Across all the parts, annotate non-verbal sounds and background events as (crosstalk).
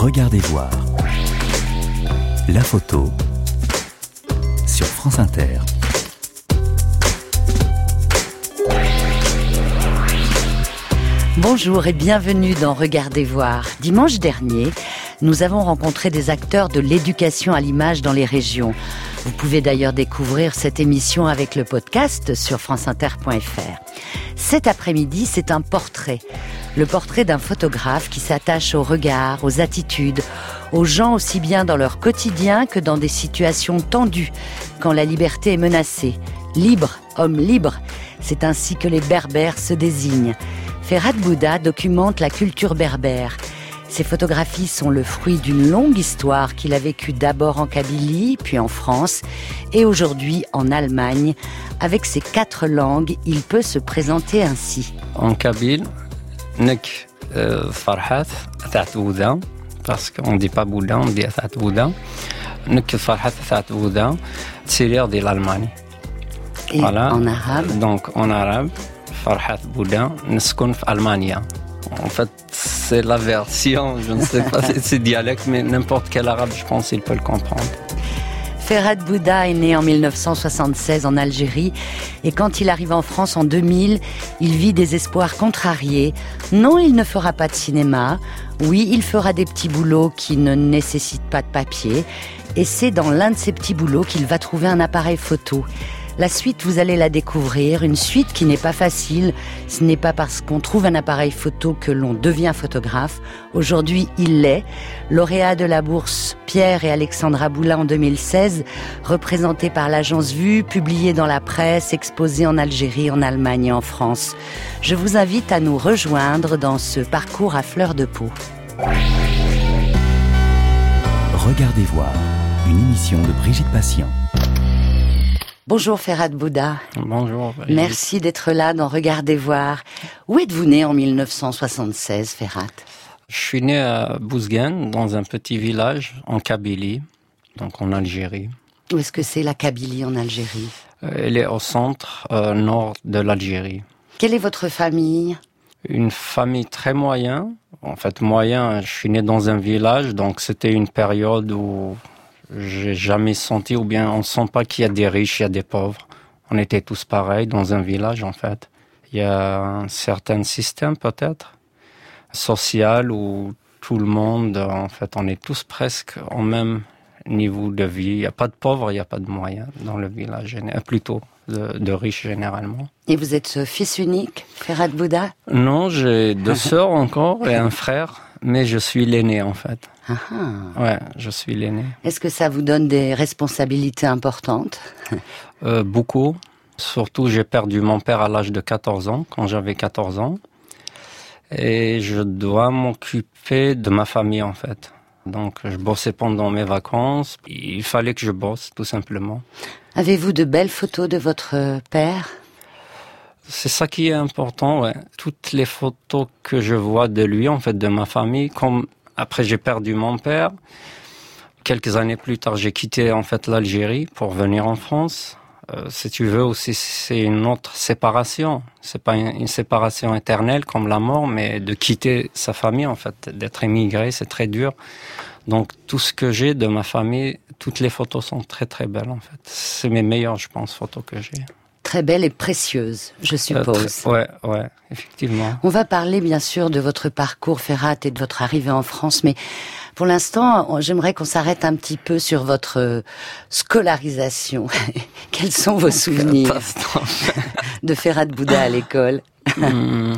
Regardez voir. La photo sur France Inter. Bonjour et bienvenue dans Regardez voir. Dimanche dernier, nous avons rencontré des acteurs de l'éducation à l'image dans les régions. Vous pouvez d'ailleurs découvrir cette émission avec le podcast sur franceinter.fr. Cet après-midi, c'est un portrait. Le portrait d'un photographe qui s'attache au regard, aux attitudes, aux gens aussi bien dans leur quotidien que dans des situations tendues, quand la liberté est menacée. Libre, homme libre, c'est ainsi que les berbères se désignent. Ferhat Bouddha documente la culture berbère. Ces photographies sont le fruit d'une longue histoire qu'il a vécue d'abord en Kabylie, puis en France, et aujourd'hui en Allemagne. Avec ses quatre langues, il peut se présenter ainsi. En kabyle, Nek Farhat, Athat Ouda, parce qu'on ne dit pas Bouddha, on dit Athat Ouda. Nek Farhat, Athat Ouda, tireur de l'Allemagne. Voilà. En arabe Donc en arabe, Farhat Bouddha, Neskun Allemagne. En fait, c'est la version, je ne sais pas, (laughs) c'est dialecte, mais n'importe quel arabe, je pense, il peut le comprendre. Ferhat Bouddha est né en 1976 en Algérie et quand il arrive en France en 2000, il vit des espoirs contrariés. Non, il ne fera pas de cinéma. Oui, il fera des petits boulots qui ne nécessitent pas de papier. Et c'est dans l'un de ces petits boulots qu'il va trouver un appareil photo. La suite, vous allez la découvrir, une suite qui n'est pas facile. Ce n'est pas parce qu'on trouve un appareil photo que l'on devient photographe. Aujourd'hui, il l'est. Lauréat de la bourse Pierre et Alexandra Boulin en 2016, représenté par l'agence Vue, publié dans la presse, exposé en Algérie, en Allemagne et en France. Je vous invite à nous rejoindre dans ce parcours à fleur de peau. Regardez voir, une émission de Brigitte Patient. Bonjour Ferhat Bouddha. Bonjour. Merci d'être là dans Regardez voir. Où êtes-vous né en 1976, Ferhat? Je suis né à Bouzguen, dans un petit village en Kabylie, donc en Algérie. Où est-ce que c'est la Kabylie en Algérie? Euh, Elle est au centre euh, nord de l'Algérie. Quelle est votre famille? Une famille très moyenne. En fait, moyen, je suis né dans un village, donc c'était une période où j'ai jamais senti, ou bien on sent pas qu'il y a des riches, il y a des pauvres. On était tous pareils dans un village, en fait. Il y a un certain système, peut-être, social, où tout le monde, en fait, on est tous presque au même niveau de vie. Il n'y a pas de pauvres, il n'y a pas de moyens dans le village, géné- plutôt de, de riches généralement. Et vous êtes fils unique, Ferhat Bouddha Non, j'ai deux (laughs) sœurs encore et un frère, mais je suis l'aîné, en fait. Ah, ah. Ouais, je suis l'aîné. Est-ce que ça vous donne des responsabilités importantes (laughs) Euh, beaucoup. Surtout, j'ai perdu mon père à l'âge de 14 ans, quand j'avais 14 ans. Et je dois m'occuper de ma famille, en fait. Donc, je bossais pendant mes vacances. Il fallait que je bosse, tout simplement. Avez-vous de belles photos de votre père? C'est ça qui est important, ouais. Toutes les photos que je vois de lui, en fait, de ma famille, comme après j'ai perdu mon père, quelques années plus tard, j'ai quitté, en fait, l'Algérie pour venir en France. Euh, si tu veux aussi, c'est une autre séparation. C'est pas une, une séparation éternelle comme la mort, mais de quitter sa famille, en fait, d'être émigré, c'est très dur. Donc, tout ce que j'ai de ma famille, toutes les photos sont très, très belles, en fait. C'est mes meilleures, je pense, photos que j'ai. Très belle et précieuse, je Euh, suppose. très- ouais, ouais, effectivement. On va parler bien sûr de votre parcours Ferrat et de votre arrivée en France, mais pour l'instant, j'aimerais qu'on s'arrête un petit peu sur votre euh, scolarisation. (laughs) Quels sont vos souvenirs (laughs) (laughs) de Ferrat Bouddha à l'école Hmm,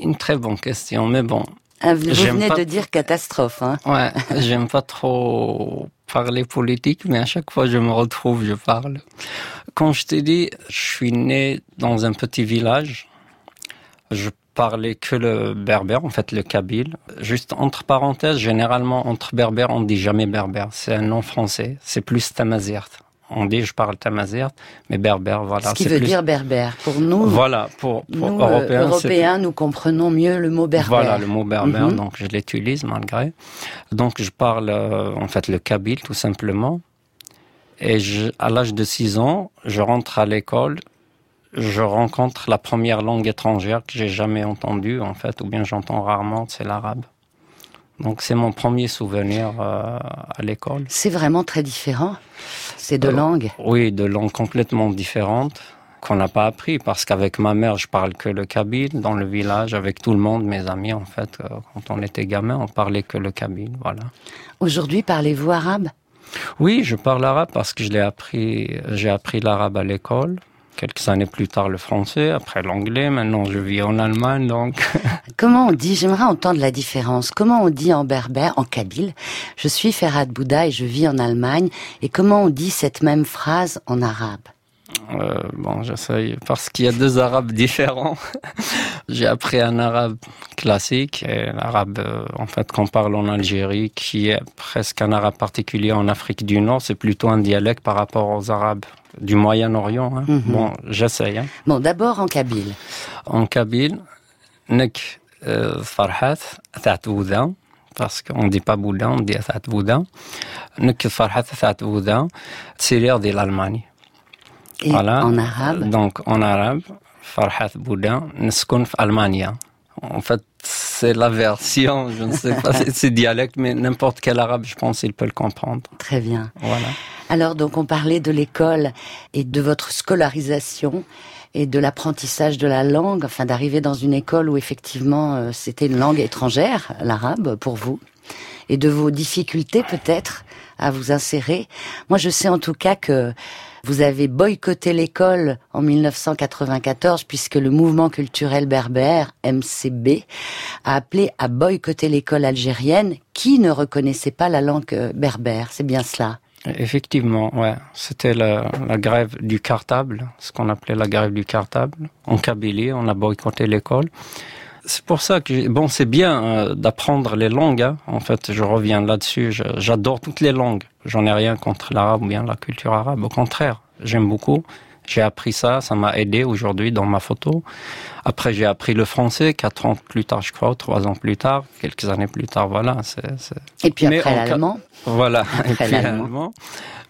Une très bonne question, mais bon. Ah, Vous venez pas- de dire catastrophe. Hein Ouais, j'aime pas trop parler politique, mais à chaque fois je me retrouve, je parle. Quand je t'ai dit, je suis né dans un petit village. Je parlais que le berbère, en fait le kabyle. Juste entre parenthèses, généralement entre berbères, on dit jamais berbère. C'est un nom français. C'est plus tamazirt. On dit je parle tamazirt, mais berbère, voilà. Ce qui veut plus- dire berbère. Pour nous, Voilà, pour, pour nous euh, Européens, nous comprenons mieux le mot berbère. Voilà le mot berbère, Mhm. donc je l'utilise malgré. Donc je parle euh, en fait le kabyle tout simplement. Et je, à l'âge de 6 ans, je rentre à l'école, je rencontre la première langue étrangère que j'ai jamais entendue en fait, ou bien j'entends rarement, c'est l'arabe. Donc c'est mon premier souvenir euh, à l'école. C'est vraiment très différent, ces deux langues Oui, deux langues complètement différentes qu'on n'a pas appris parce qu'avec ma mère, je parle que le kabyle dans le village, avec tout le monde, mes amis en fait. quand on était gamin, on parlait que le kabyle, voilà. Aujourd'hui, parlez-vous arabe? Oui, je parle arabe parce que je l'ai appris, j'ai appris l'arabe à l'école. Quelques années plus tard, le français, après l'anglais. Maintenant, je vis en Allemagne, donc. (laughs) Comment on dit, j'aimerais entendre la différence. Comment on dit en berbère, en kabyle, je suis Ferhat Bouddha et je vis en Allemagne. Et comment on dit cette même phrase en arabe? Euh, bon, j'essaye parce qu'il y a deux arabes différents. (laughs) J'ai appris un arabe classique et l'arabe euh, en fait qu'on parle en Algérie, qui est presque un arabe particulier en Afrique du Nord. C'est plutôt un dialecte par rapport aux arabes du Moyen-Orient. Hein. Mhm. Bon, j'essaye. Hein. Bon, d'abord en kabyle. En kabyle, nek euh, farhat parce qu'on dit pas boudin, on dit Bouddha. Nek farhat c'est l'air de l'Allemagne. Et voilà. en arabe Donc en arabe, Farhat Boudin, Neskun Almania. En fait, c'est la version, je ne sais pas, (laughs) c'est dialecte, mais n'importe quel arabe, je pense, il peut le comprendre. Très bien. Voilà. Alors, donc, on parlait de l'école et de votre scolarisation et de l'apprentissage de la langue, enfin, d'arriver dans une école où effectivement, euh, c'était une langue étrangère, l'arabe, pour vous, et de vos difficultés peut-être à vous insérer. Moi, je sais en tout cas que vous avez boycotté l'école en 1994 puisque le mouvement culturel berbère, MCB, a appelé à boycotter l'école algérienne qui ne reconnaissait pas la langue euh, berbère. C'est bien cela. Effectivement, ouais. C'était la, grève du cartable, ce qu'on appelait la grève du cartable. En Kabylie, on a boycotté l'école. C'est pour ça que bon, c'est bien euh, d'apprendre les langues. Hein. En fait, je reviens là-dessus. J'adore toutes les langues. J'en ai rien contre l'arabe ou bien la culture arabe. Au contraire, j'aime beaucoup. J'ai appris ça, ça m'a aidé aujourd'hui dans ma photo. Après, j'ai appris le français quatre ans plus tard, je crois, trois ans plus tard, quelques années plus tard, voilà. Et puis après l'allemand. Voilà. (laughs) et puis l'allemand.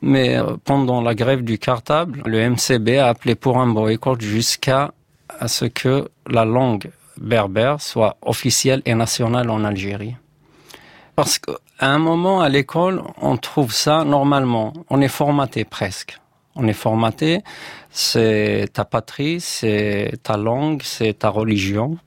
Mais euh, pendant la grève du cartable, le MCB a appelé pour un boycott jusqu'à ce que la langue berbère soit officielle et nationale en Algérie. Parce qu'à un moment à l'école, on trouve ça normalement. On est formaté presque. On est formaté. C'est ta patrie, c'est ta langue, c'est ta religion.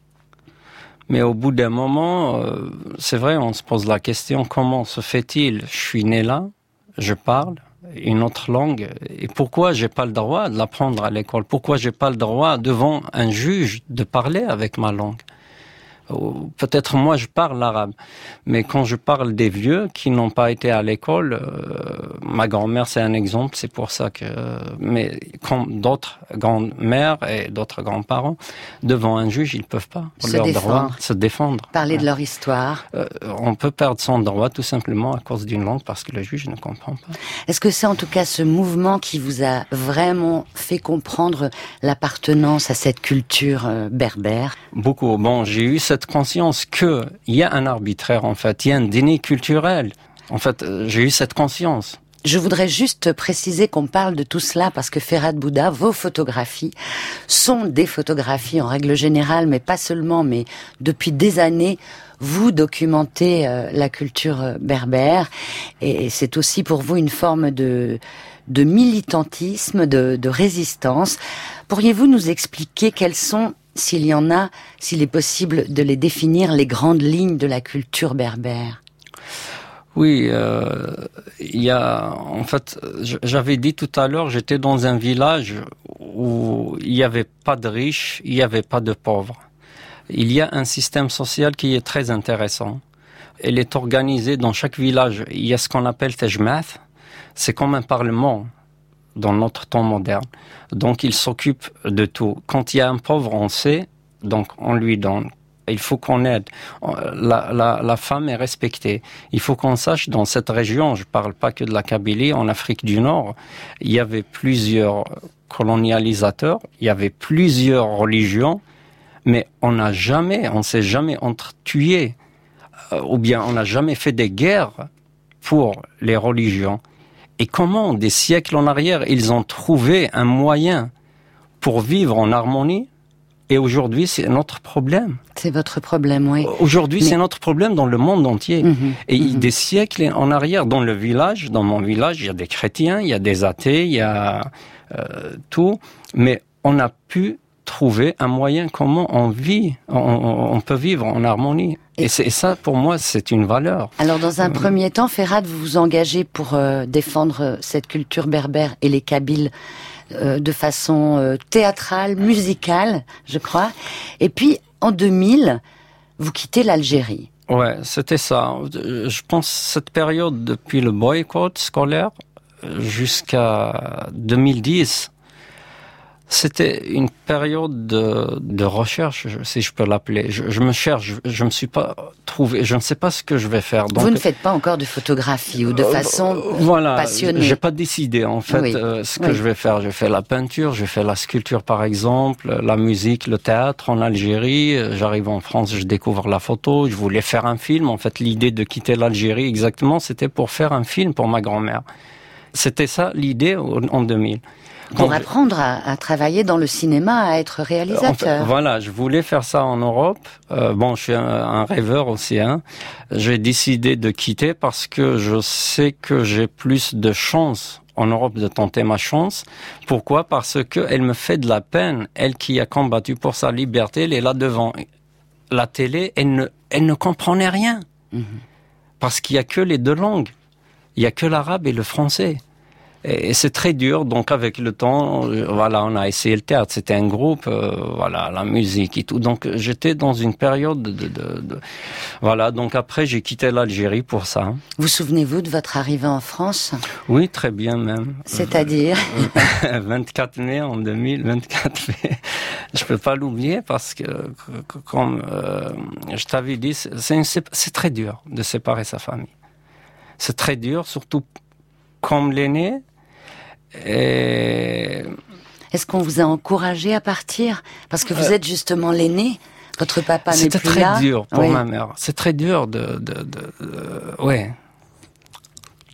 Mais au bout d'un moment, euh, c'est vrai, on se pose la question comment se fait-il? Je suis né là, je parle, une autre langue. Et pourquoi j'ai pas le droit de l'apprendre à l'école? Pourquoi j'ai pas le droit devant un juge de parler avec ma langue? Peut-être moi je parle l'arabe, mais quand je parle des vieux qui n'ont pas été à l'école, euh, ma grand-mère c'est un exemple, c'est pour ça que. Mais comme d'autres grands-mères et d'autres grands-parents, devant un juge, ils peuvent pas se défendre. se défendre. Parler de leur histoire. Euh, on peut perdre son droit tout simplement à cause d'une langue parce que le juge ne comprend pas. Est-ce que c'est en tout cas ce mouvement qui vous a vraiment fait comprendre l'appartenance à cette culture euh, berbère? Beaucoup. Bon, j'ai eu cette conscience qu'il y a un arbitraire, en fait, il y a un déni culturel. En fait, euh, j'ai eu cette conscience. Je voudrais juste préciser qu'on parle de tout cela parce que Ferhat Bouddha, vos photographies sont des photographies en règle générale, mais pas seulement, mais depuis des années, vous documentez euh, la culture euh, berbère et c'est aussi pour vous une forme de, de militantisme, de, de résistance. Pourriez-vous nous expliquer quelles sont s'il y en a, s'il est possible de les définir, les grandes lignes de la culture berbère oui, euh, il y a en fait, j'avais dit tout à l'heure, j'étais dans un village où il n'y avait pas de riches, il n'y avait pas de pauvres. Il y a un système social qui est très intéressant. Elle est organisée dans chaque village. Il y a ce qu'on appelle Tejmath. C'est comme un parlement dans notre temps moderne. Donc il s'occupe de tout. Quand il y a un pauvre, on sait, donc on lui donne. Il faut qu'on aide. La, la, femme est respectée. Il faut qu'on sache dans cette région, je parle pas que de la Kabylie, en Afrique du Nord, il y avait plusieurs colonialisateurs, il y avait plusieurs religions, mais on n'a jamais, on s'est jamais entretué, euh, ou bien on n'a jamais fait des guerres pour les religions. Et comment, des siècles en arrière, ils ont trouvé un moyen pour vivre en harmonie Et aujourd'hui, c'est notre problème. C'est votre problème, oui. Aujourd'hui, c'est notre problème dans le monde entier. Mhm, Et mhm. des siècles en arrière, dans le village, dans mon village, il y a des chrétiens, il y a des athées, il y a euh, tout. Mais on a pu trouver un moyen comment on vit, on, peut vivre en harmonie. Et- Et, c'est- ça, pour moi, c'est une valeur. Alors, dans un premier temps, Ferhat, vous vous engagez pour euh, défendre euh, cette culture berbère et les Kabyles euh, de façon euh, théâtrale, musicale, je crois. Et puis, en 2000, vous quittez l'Algérie. Ouais, c'était ça. Euh, Je pense cette période depuis le boycott scolaire euh, jusqu'à 2010, c'était une période de, de recherche, si je peux l'appeler. Je, je me cherche, je, je me suis pas trouvé, je ne sais pas ce que je vais faire. Donc, vous ne faites pas encore de photographie ou de euh, façon euh, voilà, passionnée. J'ai pas décidé en fait Oui. euh, ce que Oui. je vais faire. Je fais la peinture, je fais la sculpture par exemple, la musique, le théâtre en Algérie. Euh, J'arrive en France, je découvre la photo. Je voulais faire un film. En fait, l'idée de quitter l'Algérie exactement, c'était pour faire un film pour ma grand-mère. C'était ça l'idée en 2000. Pour apprendre à, à travailler dans le cinéma, à être en fait, réalisateur. voilà, je voulais faire ça en Europe. Euh, bon, je suis un, un rêveur aussi. Hein. J'ai décidé de quitter parce que je sais que j'ai plus de chance en Europe de tenter ma chance. Pourquoi? Parce que elle me fait de la peine. Elle qui a combattu pour sa liberté, elle est là devant la télé. Elle ne, elle ne comprenait rien Mhm. parce qu'il y a que les deux langues. Il y a que l'arabe et le français. Et c'est très dur. Donc avec le temps, euh, voilà, on a essayé le théâtre. C'était un groupe, euh, voilà, la musique et tout. Donc euh, j'étais dans une période de, de, de- voilà. Donc après j'ai quitté l'Algérie pour ça. Vous souvenez-vous de votre arrivée en France? Oui, très bien même. C'est-à-dire? (laughs) 24 mai en 2024 mai. Je peux pas l'oublier parce que, comme euh, je t'avais dit, c'est très dur de séparer sa famille. C'est très dur, surtout comme l'aîné. Et Est-ce qu'on vous a encouragé à partir? Parce que vous êtes justement l'aîné. Votre papa n'est c'était plus très là. dur pour Oui. ma mère. C'est très dur de, de, de, de- ouais.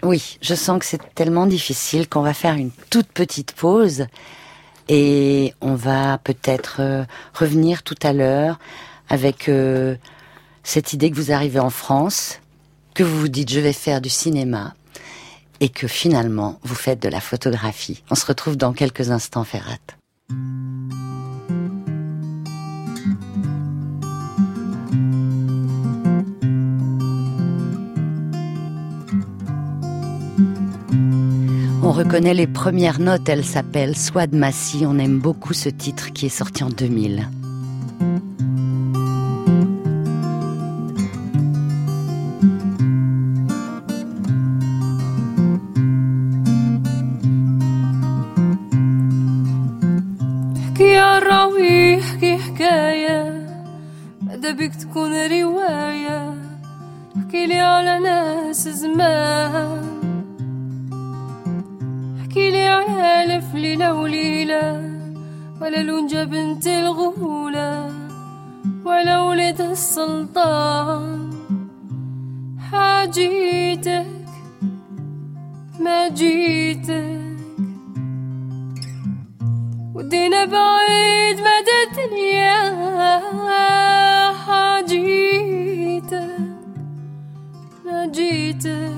Oui, je sens que c'est tellement difficile qu'on va faire une toute petite pause et on va peut-être euh, revenir tout à l'heure avec euh, cette idée que vous arrivez en France, que vous vous dites je vais faire du cinéma et que finalement vous faites de la photographie. On se retrouve dans quelques instants, Ferrat. On reconnaît les premières notes, elle s'appelle Swad Massi, on aime beaucoup ce titre qui est sorti en 2000. حاجيتك ما جيتك. ودينا بعيد مدى الدنيا حاجيتك ما جيتك.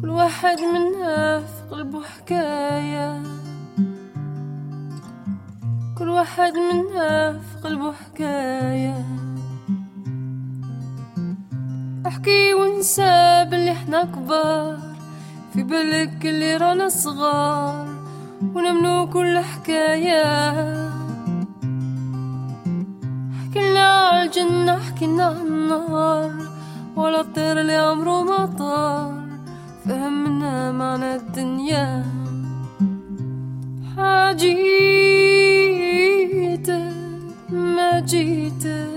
كل واحد منا في قلبه حكاية كل واحد منا في قلبه حكاية احكي وانسى باللي إحنا كبار. في بالك اللي رانا صغار ونمنو كل حكاية. حكينا على الجنة حكينا على النار ولا الطير اللي عمره ما طار. فهمنا معنى الدنيا. حاجيتك ما جيتك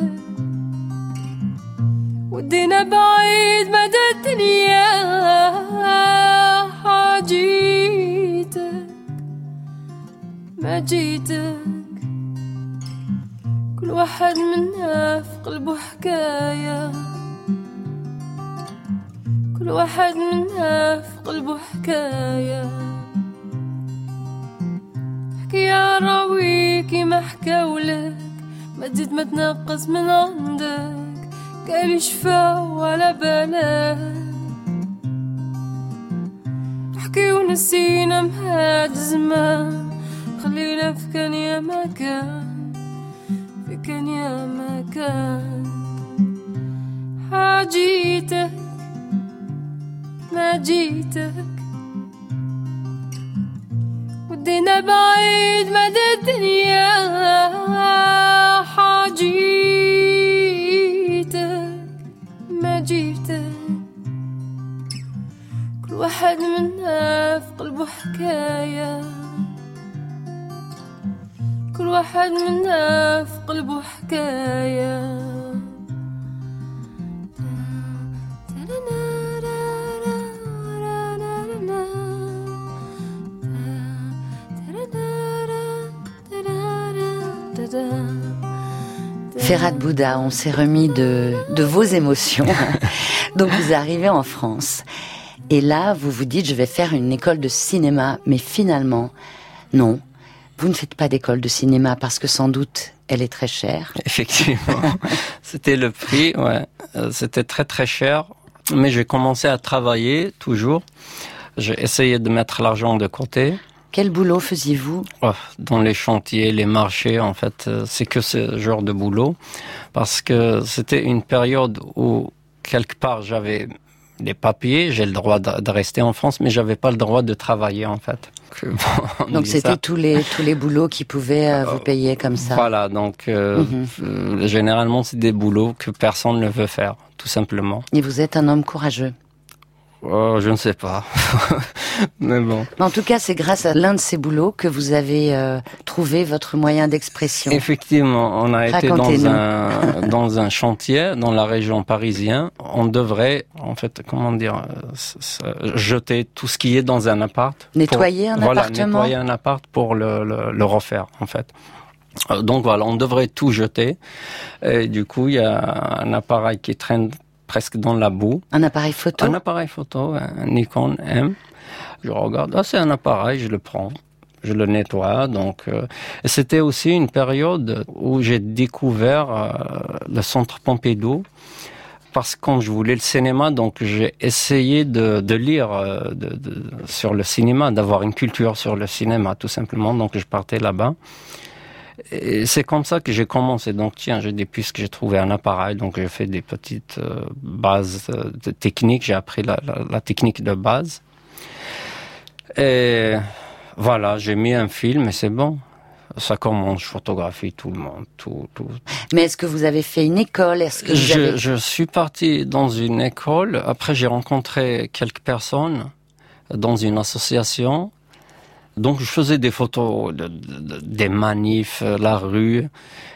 ودينا بعيد مدى الدنيا حاجيتك ما جيتك. كل واحد منا في قلبه حكاية كل واحد منا في قلبه حكاية احكي يا راويكي ما حكاولك ما تزيد ما تنقص من عندك. قال شفا ولا بالك احكي ونسينا مهاد زمان. خلينا في كان يا مكان في كان يا مكان. حاجيتك ما جيتك. ودينا بعيد مدى الدنيا واحد منا في قلبه حكاية كل واحد منا في قلبه حكايه Ferrat Bouddha, on s'est remis de, de vos émotions. (laughs) Donc vous arrivez en France. Et là, vous vous dites, je vais faire une école de cinéma. Mais finalement, non. Vous ne faites pas d'école de cinéma parce que sans doute, elle est très chère. (laughs) Effectivement. C'était le prix, ouais. Euh, C'était très très cher. Mais j'ai commencé à travailler toujours. J'ai essayé de mettre l'argent de côté. Quel boulot faisiez-vous? Oh, Dans les chantiers, les marchés, en fait, euh, c'est que ce genre de boulot. Parce que c'était une période où, quelque part, j'avais des papiers, j'ai le droit de, rester en France, mais j'avais pas le droit de travailler, en fait. (laughs) Donc c'était tous les tous les boulots qui pouvaient euh, vous payer comme ça. Voilà, donc euh, Mhm. euh, généralement c'est des boulots que personne ne veut faire, tout simplement. Et vous êtes un homme courageux. Oh, je ne sais pas, (laughs) mais bon. En tout cas, c'est grâce à l'un de ces boulots que vous avez euh, trouvé votre moyen d'expression. Effectivement, on a été dans un (laughs) dans un chantier dans la région parisienne. On devrait, en fait, comment dire, jeter tout ce qui est dans un appart. pour- Nettoyer un voilà, appartement nettoyer un appart pour le, le, le refaire, en fait. Euh, Donc voilà, on devrait tout jeter. Et du coup, il y a un appareil qui traîne presque dans la boue. Un appareil photo Un appareil photo, un Nikon M. Je regarde, ah, c'est un appareil, je le prends, je le nettoie. Donc, euh, c'était aussi une période où j'ai découvert euh, le Centre Pompidou. Parce que quand je voulais le cinéma, donc j'ai essayé de, de lire euh, de, de- sur le cinéma, d'avoir une culture sur le cinéma, tout simplement. Donc je partais là-bas. C'est comme ça que j'ai commencé. Donc tiens, j'ai des puisques j'ai trouvé un appareil, donc j'ai fait des petites euh, bases euh, de techniques. J'ai appris la, la, la technique de base. Et voilà, j'ai mis un film et c'est bon. Ça commence, je photographie tout le monde, tout, tout. Mais est-ce que vous avez fait une école? Est-ce que vous Je, avez... je suis parti dans une école. Après, j'ai rencontré quelques personnes dans une association. Donc, je faisais des photos de- de- de- des manifs, euh, la rue.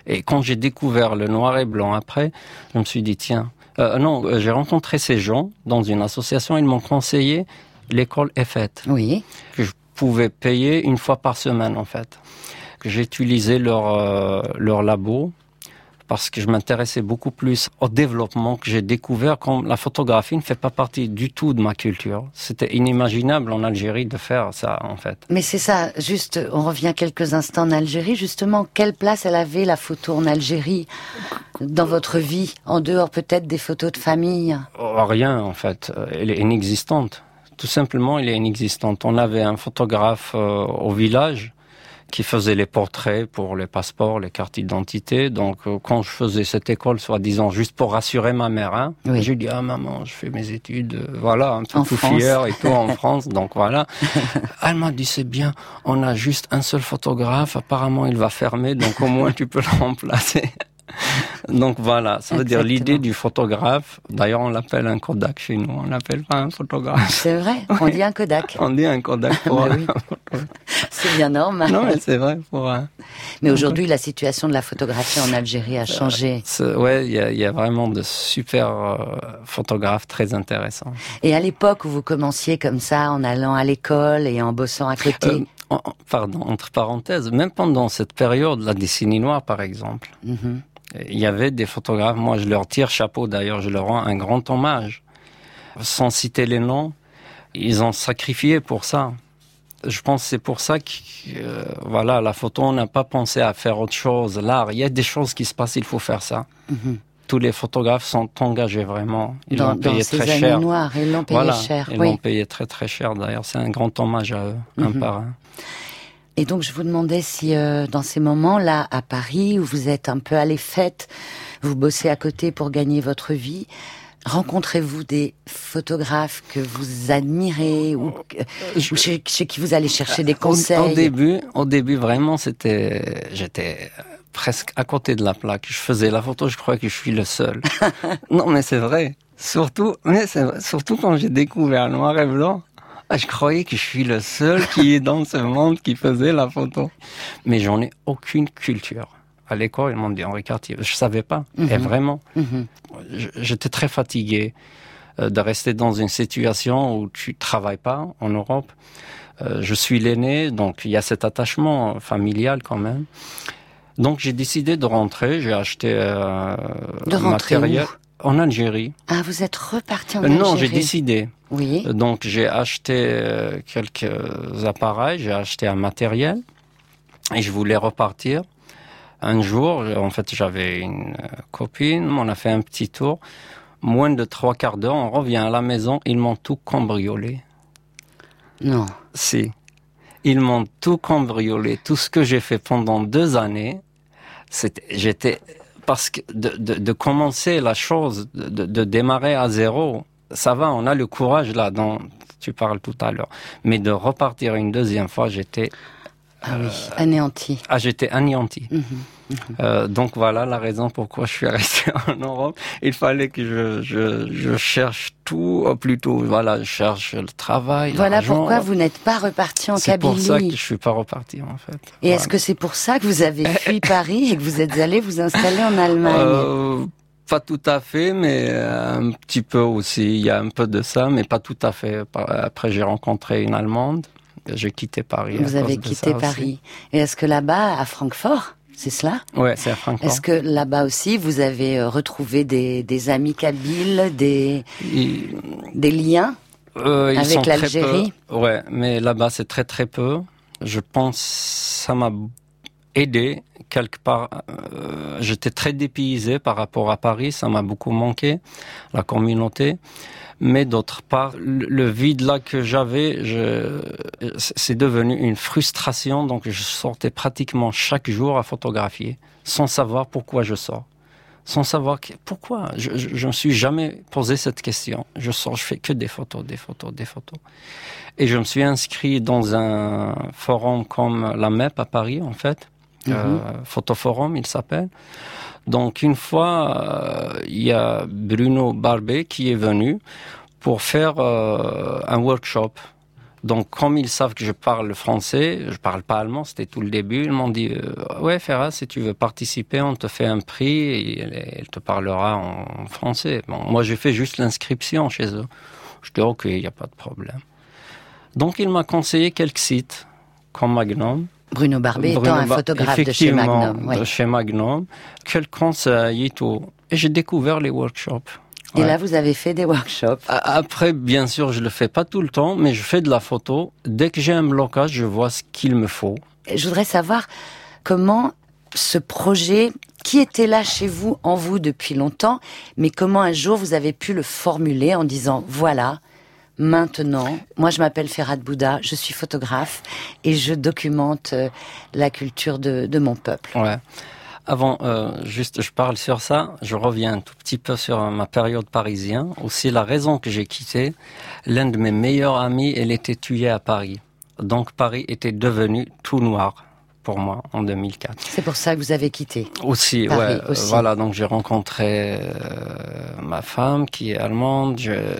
Et quand j'ai découvert le noir et blanc après, je me suis dit, tiens, euh, non, euh, j'ai rencontré ces gens dans une association. Ils m'ont conseillé, l'école est faite Oui. que je pouvais payer une fois par semaine en fait. Que j'utilisais leur euh, leur labo parce que je m'intéressais beaucoup plus au développement que j'ai découvert comme la photographie ne fait pas partie du tout de ma culture. C'était inimaginable en Algérie de faire ça en fait. Mais c'est ça, juste, on revient quelques instants en Algérie. Justement, quelle place elle avait, la photo en Algérie, dans votre vie, en dehors peut-être des photos de famille? Oh, Rien en fait, elle est inexistante. Tout simplement, elle est inexistante. On avait un photographe euh, au village qui faisait les portraits pour les passeports, les cartes d'identité. Donc, euh, quand je faisais cette école, soi-disant, juste pour rassurer ma mère, hein, Oui. je lui dis, ah maman, je fais mes études, euh, voilà, un peu En tout France. fier et tout en (laughs) France. Donc voilà. (laughs) Elle m'a dit, c'est bien, on a juste un seul photographe, apparemment il va fermer, donc au moins tu peux le (laughs) remplacer. (laughs) Donc voilà, ça veut dire l'idée du photographe. D'ailleurs, on l'appelle un Kodak chez nous, on l'appelle pas un photographe. C'est vrai, (laughs) on dit un Kodak. On dit un Kodak pour (laughs) oui. C'est bien normal. Non, mais c'est vrai pour un. Mais aujourd'hui, la situation de la photographie en Algérie a changé. C'est- Ouais, il y a, il y a vraiment de super euh, photographes très intéressants. Et à l'époque où vous commenciez comme ça, en allant à l'école et en bossant à côté, Euh, en- pardon, entre parenthèses, même pendant cette période, la décennie noire par exemple, Mhm. Il y avait des photographes, moi je leur tire chapeau d'ailleurs, je leur rends un grand hommage. Sans citer les noms, ils ont sacrifié pour ça. Je pense que c'est pour ça que, euh, voilà, la photo, on n'a pas pensé à faire autre chose. L'art, il y a des choses qui se passent, il faut faire ça. Mhm. Tous les photographes sont engagés vraiment. Ils dans, l'ont dans payé ces très cher. ils l'ont payé Voilà, cher. ils oui. l'ont payé très très cher. D'ailleurs, c'est un grand hommage à eux, un Mhm. par un. Et donc, je vous demandais si, euh, dans ces moments-là, à Paris, où vous êtes un peu à les fêtes, vous bossez à côté pour gagner votre vie, rencontrez-vous des photographes que vous admirez ou, ou chez, chez qui vous allez chercher des conseils Au, début, au début, vraiment, c'était, j'étais presque à côté de la plaque. Je faisais la photo, je crois que je suis le seul. (laughs) non, mais c'est vrai. Surtout, mais c'est vrai. surtout quand j'ai découvert noir et blanc. Ah, Je croyais que je suis le seul qui est dans ce monde qui faisait la photo. Mais j'en ai aucune culture. À l'école, ils m'ont dit, Henri Cartier, je savais pas. Et vraiment, Mhm. j'étais très fatigué euh, de rester dans une situation où tu travailles pas en Europe. Euh, je suis l'aîné, donc il y a cet attachement familial quand même. Donc j'ai décidé de rentrer. J'ai acheté euh, De un rentrer matériel où en Algérie. Ah, vous êtes reparti en Euh, non, j'ai Algérie. décidé. Oui. Donc j'ai acheté euh, quelques appareils, j'ai acheté un matériel et je voulais repartir. Un jour, en fait, j'avais une euh, copine, on a fait un petit tour. Moins de trois quarts d'heure, on revient à la maison, ils m'ont tout cambriolé. Non. Si. Ils m'ont tout cambriolé. Tout ce que j'ai fait pendant deux années, c'était, j'étais, parce que de, de, de commencer la chose, de, de, de démarrer à zéro, ça va, on a le courage là dont tu parles tout à l'heure. Mais de repartir une deuxième fois, j'étais, Ah oui, anéanti. ah, j'étais anéanti. Mhm. Euh, donc voilà la raison pourquoi je suis (laughs) resté en Europe. Il fallait que je, je, je cherche tout, ou plutôt, voilà, je cherche le travail. Voilà pourquoi vous n'êtes pas reparti en C'est pour ça que Kabylie. je suis pas reparti en fait. Et est-ce que c'est pour ça que vous avez (laughs) fui Paris et que vous êtes allé vous installer en Allemagne? Euh, pas tout à fait, mais euh, un petit peu aussi. Il y a un peu de ça, mais pas tout à fait. Après, j'ai rencontré une Allemande. J'ai quitté Paris. Vous avez quitté Paris. Et est-ce que là-bas, à Francfort, c'est cela. Ouais, c'est à Francfort. Est-ce que là-bas aussi, vous avez euh, retrouvé des, des amis kabyles, des, liens euh, Avec l'Algérie Ouais, mais là-bas, c'est très très peu. Je pense ça m'a aidé quelque part. euh, J'étais très dépaysé par rapport à Paris, ça m'a beaucoup manqué, la communauté. Mais d'autre part, le vide là que j'avais, c'est devenu une frustration. Donc je sortais pratiquement chaque jour à photographier, sans savoir pourquoi je sors, sans savoir pourquoi. Je, je me suis jamais posé cette question. Je sors, je fais que des photos, des photos, des photos. Et je me suis inscrit dans un forum comme la MEP à Paris, en fait. Euh, Photoforum, il s'appelle. Donc une fois, euh, il y a Bruno Barbet qui est venu pour faire euh, un workshop. Donc comme ils savent que je parle français, je parle pas allemand, c'était tout le début, ils m'ont dit euh, ouais Ferrat, si tu veux participer, on te fait un prix et elle, elle te parlera en français. Bon, moi j'ai fait juste l'inscription chez eux. Je dis ok, il n'y a pas de problème. Donc il m'a conseillé quelques sites comme Magnum. Bruno Barbet étant un photographe de chez Magnum. de chez Magnum. Quel conseil et tout. Et j'ai découvert les workshops. Et Ouais. là, vous avez fait des workshops. Après, bien sûr, je le fais pas tout le temps, mais je fais de la photo. Dès que j'ai un blocage, je vois ce qu'il me faut. Je voudrais savoir comment ce projet, qui était là chez vous, en vous depuis longtemps, mais comment un jour vous avez pu le formuler en disant voilà, maintenant, moi je m'appelle Ferhat Bouddha, je suis photographe et je documente euh, la culture de, mon peuple. Avant, euh, juste, je parle sur ça. Je reviens un tout petit peu sur ma période parisienne. Aussi, la raison que j'ai quitté, l'un de mes meilleurs amis, elle était tué à Paris. Donc, Paris était devenu tout noir pour moi en 2004. C'est pour ça que vous avez quitté. Aussi, Paris ouais. euh, aussi. Voilà, donc j'ai rencontré euh, ma femme qui est allemande. Je-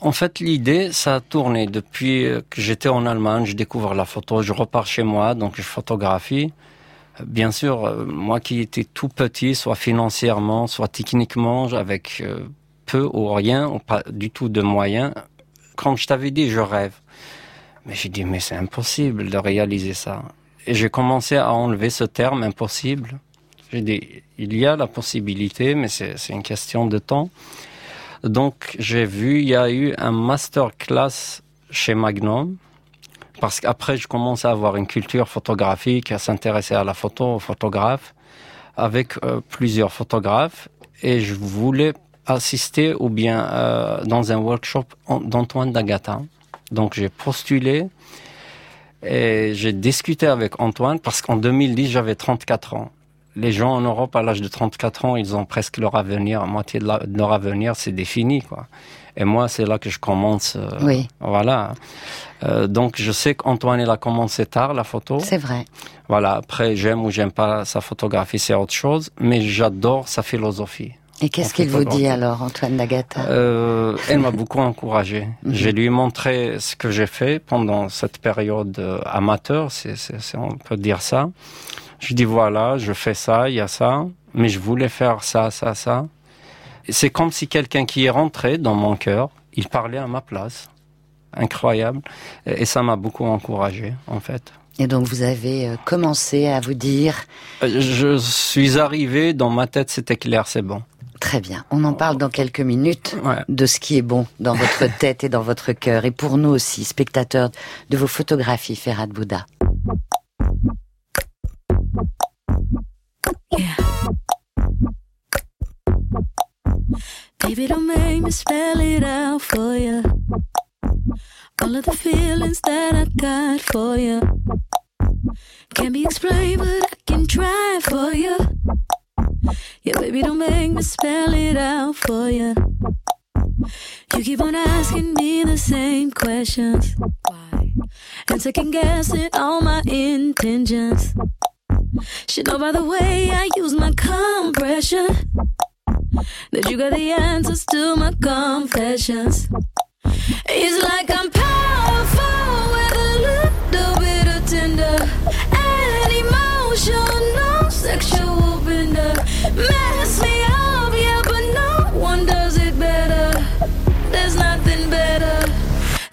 En fait, l'idée, ça a tourné depuis que j'étais en Allemagne. Je découvre la photo, je repars chez moi, donc je photographie. Bien sûr, euh, moi qui étais tout petit, soit financièrement, soit techniquement, avec euh, peu ou rien, ou pas du tout de moyens, comme je t'avais dit, je rêve. Mais j'ai dit, mais c'est impossible de réaliser ça. Et j'ai commencé à enlever ce terme impossible. J'ai dit, il y a la possibilité, mais c'est une question de temps. Donc, j'ai vu, il y a eu un masterclass chez Magnum Parce qu'après, je commence à avoir une culture photographique, à s'intéresser à la photo, aux photographes, avec euh, plusieurs photographes. Et je voulais assister ou bien euh, dans un workshop d'Antoine Dagata. Donc j'ai postulé et j'ai discuté avec Antoine parce qu'en 2010, j'avais 34 ans. Les gens en Europe, à l'âge de 34 ans, ils ont presque leur avenir, à moitié de, leur avenir, c'est défini, quoi. Et moi, c'est là que je commence. Euh, oui. Voilà. Euh, donc, je sais qu'Antoine, il a commencé tard, la photo. C'est vrai. Voilà. Après, j'aime ou j'aime pas sa photographie, c'est autre chose. Mais j'adore sa philosophie. Et qu'est-ce qu'il vous dit alors, Antoine Dagata euh, Elle m'a beaucoup encouragé. Mhm. Je lui ai montré ce que j'ai fait pendant cette période euh, amateur, c'est, on peut dire ça. Je dis voilà, je fais ça, il y a ça, mais je voulais faire ça, ça, ça. C'est comme si quelqu'un qui est rentré dans mon cœur, il parlait à ma place. Incroyable. Et ça m'a beaucoup encouragé, en fait. Et donc vous avez euh, commencé à vous dire... Euh, je suis arrivé, dans ma tête c'était clair, c'est bon. Très bien. On en parle dans quelques minutes de ce qui est bon dans votre (laughs) tête et dans votre cœur. Et pour nous aussi, spectateurs de vos photographies, Ferhat Bouddha. Baby, don't make me spell it out for you. All of the feelings that I got for you. Can't be explained, but I can try for you. Yeah, baby, don't make me spell it out for you. You keep on asking me the same questions. Why? And second guessing all my intentions. Should know by the way I use my compression that you got the answers to my confessions. It's like I'm powerful with a little bit of tender and emotional sexual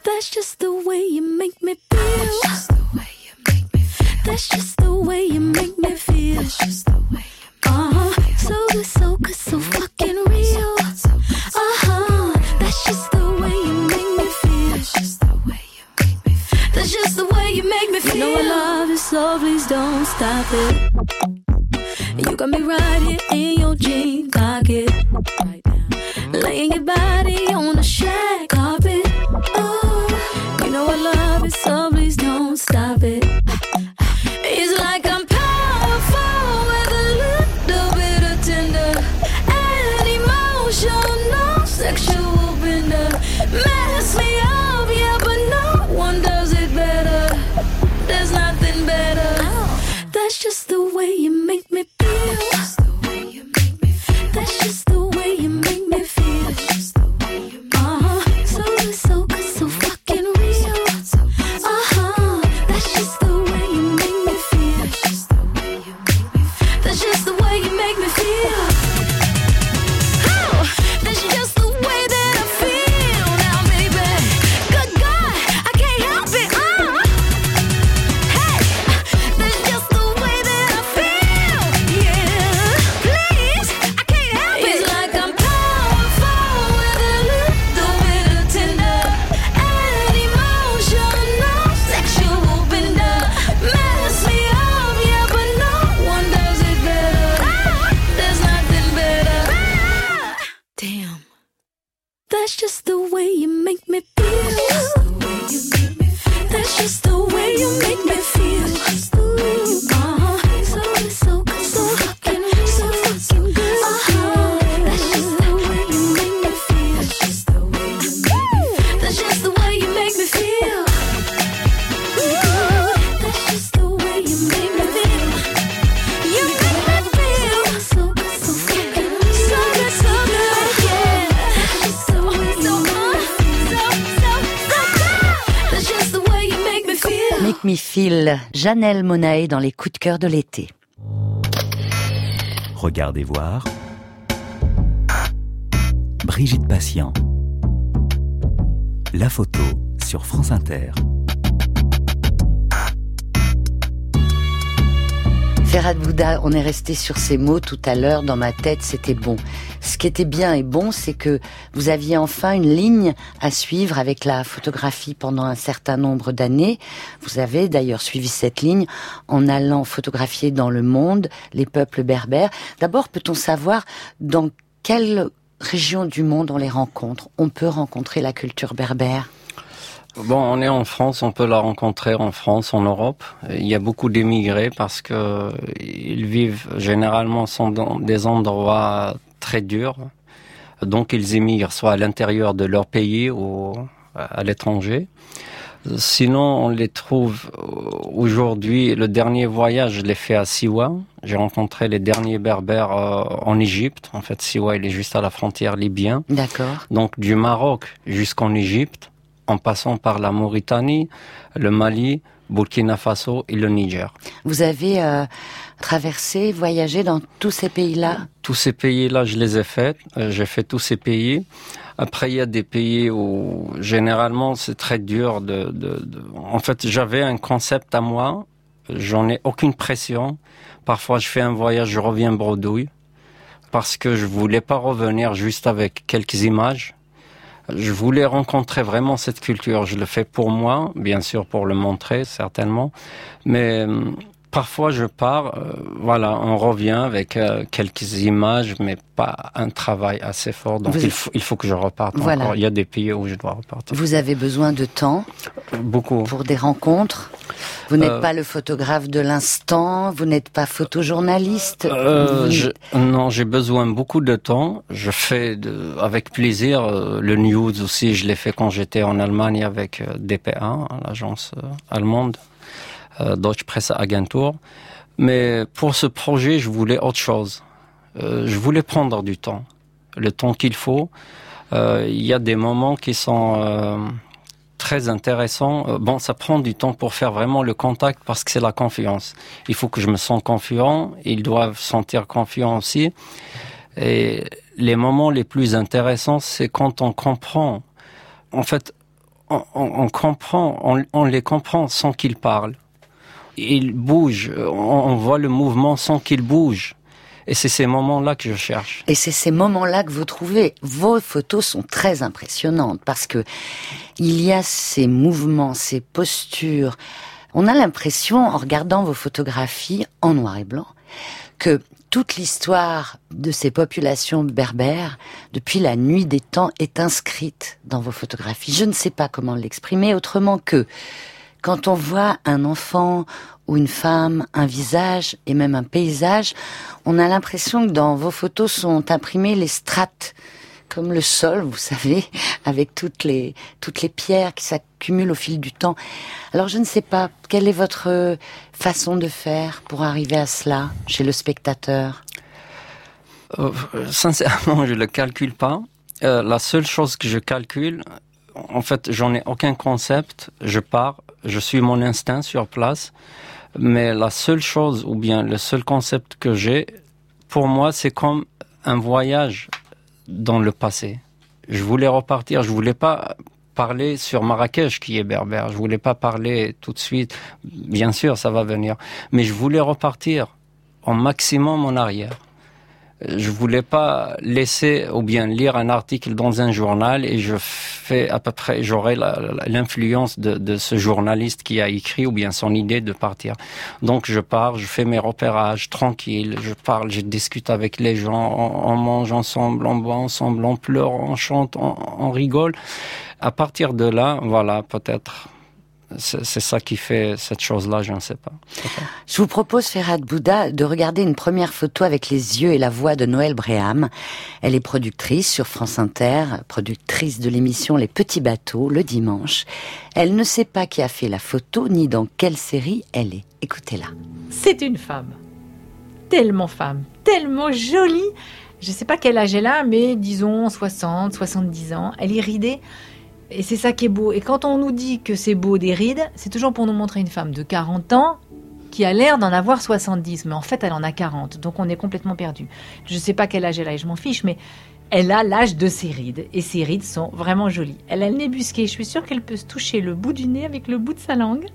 That's just the way you make me feel. That's just the way you make me feel. That's just the way you make me feel. That's just the way you make uh-huh. me feel. So good, so good, so fucking real. Uh huh. That's just the way you make me feel. That's just the way you make me feel. That's just the way you make me feel. You know I love you, so please don't stop it. You got me right here in your jean pocket. Right now. Laying your body on the shag carpet. So please don't stop it. It's like I'm powerful with a little bit of tender and emotional sexual bender. Mess me up, yeah, but no one does it better. There's nothing better. Oh. That's just the way you That's just the way you make me feel. That's just the way. Janelle Monae dans les coups de cœur de l'été. Regardez voir. Brigitte Patient. La photo sur France Inter. Ferhat Bouddha, on est resté sur ces mots tout à l'heure. Dans ma tête, c'était bon. Ce qui était bien et bon, c'est que vous aviez enfin une ligne à suivre avec la photographie pendant un certain nombre d'années. Vous avez d'ailleurs suivi cette ligne en allant photographier dans le monde les peuples berbères. D'abord, peut-on savoir dans quelle région du monde on les rencontre? On peut rencontrer la culture berbère? Bon, on est en France, on peut la rencontrer en France, en Europe. Il y a beaucoup d'émigrés parce que ils vivent généralement dans des endroits très durs. Donc ils émigrent soit à l'intérieur de leur pays ou à l'étranger. Sinon, on les trouve aujourd'hui. Le dernier voyage, je l'ai fait à Siwa. J'ai rencontré les derniers berbères euh, en Égypte. En fait, Siwa, il est juste à la frontière libyenne. D'accord. Donc du Maroc jusqu'en Égypte en passant par la Mauritanie, le Mali, Burkina Faso et le Niger. Vous avez euh, traversé, voyagé dans tous ces pays-là? Tous ces pays-là, je les ai faits. Euh, j'ai fait tous ces pays. Après, il y a des pays où généralement c'est très dur de, de, de... En fait, j'avais un concept à moi. J'en ai aucune pression. Parfois, je fais un voyage, je reviens bredouille parce que je voulais pas revenir juste avec quelques images. Je voulais rencontrer vraiment cette culture. Je le fais pour moi, bien sûr pour le montrer certainement, mais euh, parfois je pars, euh, voilà, on revient avec euh, quelques images, mais pas un travail assez fort. Donc Vous- il, faut, il faut que je reparte Voilà. encore. Il y a des pays où je dois repartir. Vous avez besoin de temps Beaucoup. pour des rencontres Vous n'êtes Euh, pas le photographe de l'instant Vous n'êtes pas photojournaliste Vous- je- non, j'ai besoin beaucoup de temps. Je fais de, avec plaisir le news aussi. Je l'ai fait quand j'étais en Allemagne avec DPA, l'agence euh, allemande, euh, Deutsche Presseagentur. Mais pour ce projet, je voulais autre chose. Euh, je voulais prendre du temps, le temps qu'il faut. Euh, Il y a des moments qui sont très intéressants. Euh, Bon, ça prend du temps pour faire vraiment le contact parce que c'est la confiance. Il faut que je me sente confiant. Ils doivent se sentir confiants aussi. Et les moments les plus intéressants, c'est quand on comprend. En fait, on, on- on comprend, on, on les comprend sans qu'ils parlent. Ils bougent, on, voit le mouvement sans qu'ils bougent. Et c'est ces moments-là que je cherche. Et c'est ces moments-là que vous trouvez. Vos photos sont très impressionnantes parce que il y a ces mouvements, ces postures. On a l'impression, en regardant vos photographies en noir et blanc, que toute l'histoire de ces populations berbères, depuis la nuit des temps, est inscrite dans vos photographies. Je ne sais pas comment l'exprimer autrement que quand on voit un enfant ou une femme, un visage et même un paysage, on a l'impression que dans vos photos sont imprimées les strates, comme le sol, vous savez, (laughs) avec toutes les, toutes les pierres qui s'accumulent au fil du temps. Alors je ne sais pas, quelle est votre façon de faire pour arriver à cela chez le spectateur? Euh, sincèrement, je le calcule pas. Euh, la seule chose que je calcule, en fait, j'en ai aucun concept. Je pars, je suis mon instinct sur place. Mais la seule chose, ou bien le seul concept que j'ai, pour moi, c'est comme un voyage dans le passé. Je voulais repartir, je voulais pas parler sur Marrakech qui est berbère. Je voulais pas parler tout de suite. Bien sûr, ça va venir. Mais je voulais repartir en maximum en arrière. Je voulais pas laisser ou bien lire un article dans un journal et je fais à peu près, j'aurai la- la- l'influence de, ce journaliste qui a écrit ou bien son idée de partir. Donc je pars, je fais mes repérages tranquille, je parle, je discute avec les gens, on, mange ensemble, on boit ensemble, on pleure, on chante, on rigole. À partir de là, voilà, peut-être. C'est ça qui fait cette chose-là, je ne sais pas. Je vous propose, Ferhat Bouddha, de regarder une première photo avec les yeux et la voix de Noël Bréham. Elle est productrice sur France Inter, productrice de l'émission Les Petits Bateaux, le dimanche. Elle ne sait pas qui a fait la photo, ni dans quelle série elle est. Écoutez-la. C'est une femme. Tellement femme, tellement jolie. Je ne sais pas quel âge elle a, mais disons 60, 70 ans. Elle est ridée. Et c'est ça qui est beau. Et quand on nous dit que c'est beau des rides, c'est toujours pour nous montrer une femme de 40 ans qui a l'air d'en avoir 70. Mais en fait, elle en a 40. Donc on est complètement perdu. Je ne sais pas quel âge elle a et je m'en fiche, mais elle a l'âge de ses rides. Et ses rides sont vraiment jolies. Elle a le nez busqué. Je suis sûre qu'elle peut se toucher le bout du nez avec le bout de sa langue.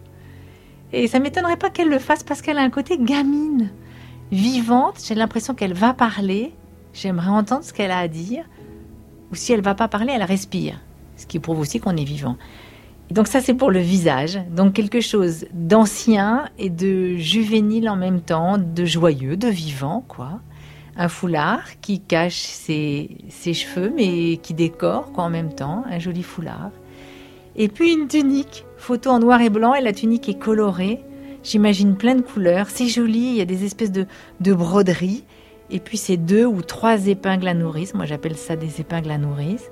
Et ça m'étonnerait pas qu'elle le fasse parce qu'elle a un côté gamine. vivante, j'ai l'impression qu'elle va parler. J'aimerais entendre ce qu'elle a à dire. Ou si elle va pas parler, elle respire. Ce qui prouve aussi qu'on est vivant. Donc ça, c'est pour le visage. Donc quelque chose d'ancien et de juvénile en même temps, de joyeux, de vivant, quoi. Un foulard qui cache ses, ses cheveux, mais qui décore, quoi, en même temps. Un joli foulard. Et puis une tunique. Photo en noir et blanc, et la tunique est colorée. J'imagine plein de couleurs. C'est joli, il y a des espèces de, de broderies. Et puis c'est deux ou trois épingles à nourrice. Moi, j'appelle ça des épingles à nourrice.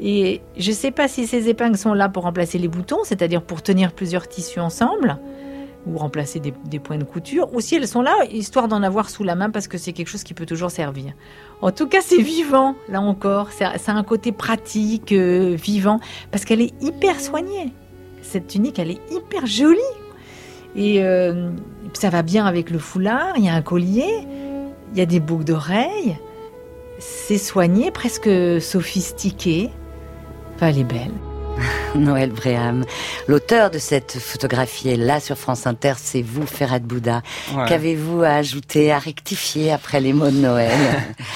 Et je ne sais pas si ces épingles sont là pour remplacer les boutons, c'est-à-dire pour tenir plusieurs tissus ensemble, ou remplacer des, points de couture, ou si elles sont là histoire d'en avoir sous la main parce que c'est quelque chose qui peut toujours servir. En tout cas, c'est vivant, là encore. Ça, ça a un côté pratique, euh, vivant, parce qu'elle est hyper soignée. Cette tunique, elle est hyper jolie. Et euh, ça va bien avec le foulard, il y a un collier, il y a des boucles d'oreilles. C'est soigné, presque sophistiqué. Enfin, elle est belle. (laughs) Noël Bréham, l'auteur de cette photographie est là sur France Inter, c'est vous, Ferhat Bouddha. Ouais. Qu'avez-vous à ajouter, à rectifier après les mots de Noël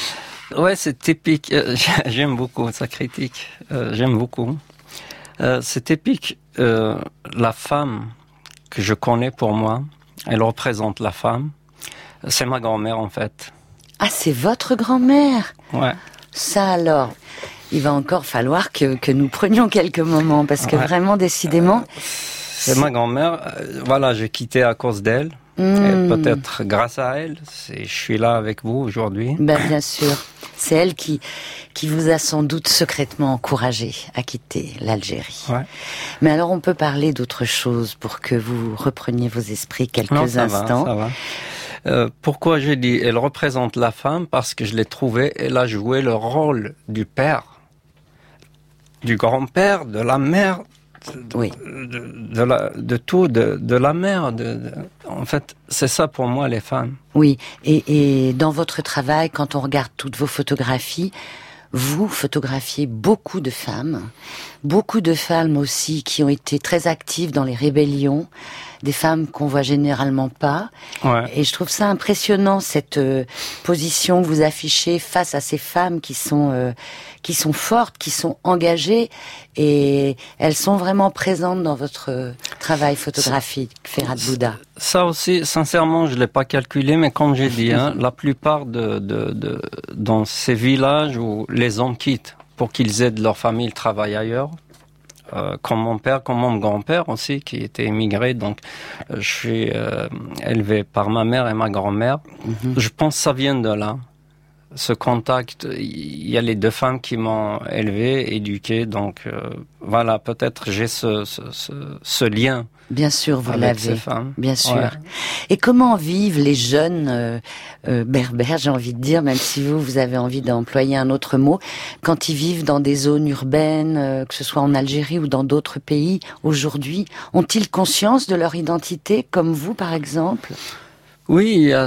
(laughs) Ouais, c'est typique. Euh, (laughs) J'aime beaucoup sa critique. Euh, J'aime beaucoup. Euh, c'est typique. euh, la femme que je connais pour moi, elle représente la femme. C'est ma grand-mère en fait. Ah, c'est votre grand-mère Ouais. Ça alors, il va encore falloir que, que nous prenions quelques moments, parce que Ouais. vraiment, décidément... C'est ma grand-mère. Euh, Voilà, j'ai quitté à cause d'elle. Hmm, peut-être grâce à elle, c'est- je suis là avec vous aujourd'hui. Ben, bien sûr. C'est elle qui, qui vous a sans doute secrètement encouragé à quitter l'Algérie. Ouais. Mais alors, on peut parler d'autre chose pour que vous repreniez vos esprits quelques Non, ça instants. va, ça va. Euh, pourquoi j'ai dit elle représente la femme? Parce que je l'ai trouvée, elle a joué le rôle du père, du grand-père, de la mère, de, Oui. de, de la, de tout, de, de la mère. De, En fait, c'est ça pour moi les femmes. Oui, et, et dans votre travail, quand on regarde toutes vos photographies, vous photographiez beaucoup de femmes, beaucoup de femmes aussi qui ont été très actives dans les rébellions, des femmes qu'on voit généralement pas. Ouais. Et je trouve ça impressionnant cette euh, position que vous affichez face à ces femmes qui sont euh, qui sont fortes, qui sont engagées et elles sont vraiment présentes dans votre travail photographique, Ferhat Bouddha. Ça aussi, sincèrement, je l'ai pas calculé, mais comme j'ai dit, hein, la plupart de, de, de dans ces villages où les hommes quittent pour qu'ils aident leur famille, ils travaillent ailleurs. Euh, comme mon père, comme mon grand-père aussi, qui était émigré, donc euh, je suis euh, élevé par ma mère et ma grand-mère. Mhm. Je pense que ça vient de là. Ce contact, il y a les deux femmes qui m'ont élevé, éduqué, donc euh, voilà, peut-être j'ai ce, ce, ce, ce lien Bien sûr, vous l'avez. femmes. Bien sûr. Ouais. Et comment vivent les jeunes euh, euh, berbères, j'ai envie de dire, même si vous, vous avez envie d'employer un autre mot, quand ils vivent dans des zones urbaines, que ce soit en Algérie ou dans d'autres pays aujourd'hui, ont-ils conscience de leur identité, comme vous par exemple? Oui, il y a,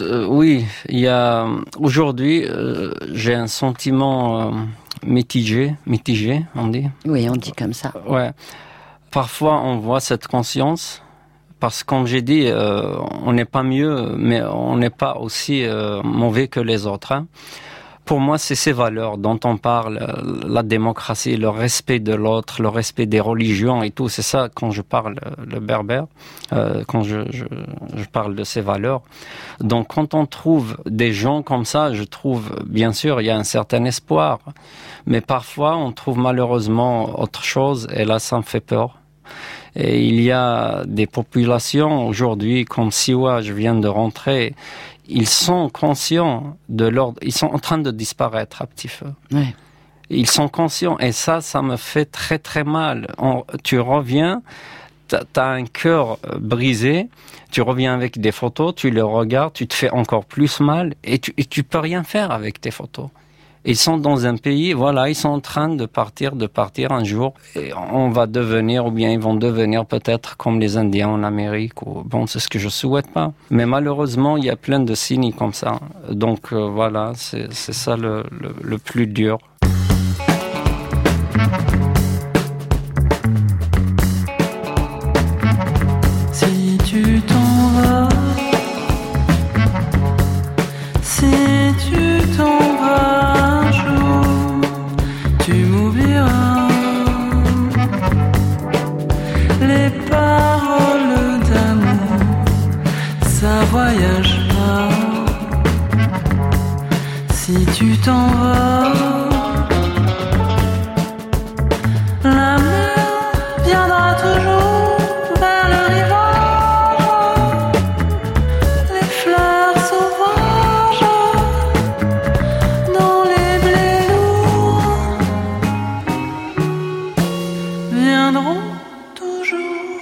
euh, oui, il y a aujourd'hui, euh, j'ai un sentiment euh, mitigé, mitigé, on dit. Oui, on dit comme ça. Ouais. Parfois, on voit cette conscience parce que, comme j'ai dit, euh, on n'est pas mieux, mais on n'est pas aussi euh, mauvais que les autres. hein. Pour moi, c'est ces valeurs dont on parle, euh, la démocratie, le respect de l'autre, le respect des religions et tout. C'est ça quand je parle euh, le berbère, euh, quand je, je, je parle de ces valeurs. Donc, quand on trouve des gens comme ça, je trouve, bien sûr, il y a un certain espoir. Mais parfois, on trouve malheureusement autre chose, et là, ça me fait peur. Et il y a des populations aujourd'hui, comme Siwa, je viens de rentrer, ils sont conscients de l'ordre, ils sont en train de disparaître à petit feu. Ouais. Ils sont conscients, et ça, ça me fait très très mal. On- tu reviens, t'as as un cœur euh, brisé, tu reviens avec des photos, tu les regardes, tu te fais encore plus mal, et tu, et tu peux rien faire avec tes photos. Ils sont dans un pays, voilà, ils sont en train de partir, de partir un jour. Et on va devenir, ou bien ils vont devenir peut-être comme les Indiens en Amérique. Ou, bon, c'est ce que je souhaite pas. Mais malheureusement, il y a plein de signes comme ça. Donc euh, voilà, c'est ça le, le plus dur. tu t'en vas. La mer viendra toujours vers le rivage. Les fleurs sauvages dans les blés lourds viendront toujours.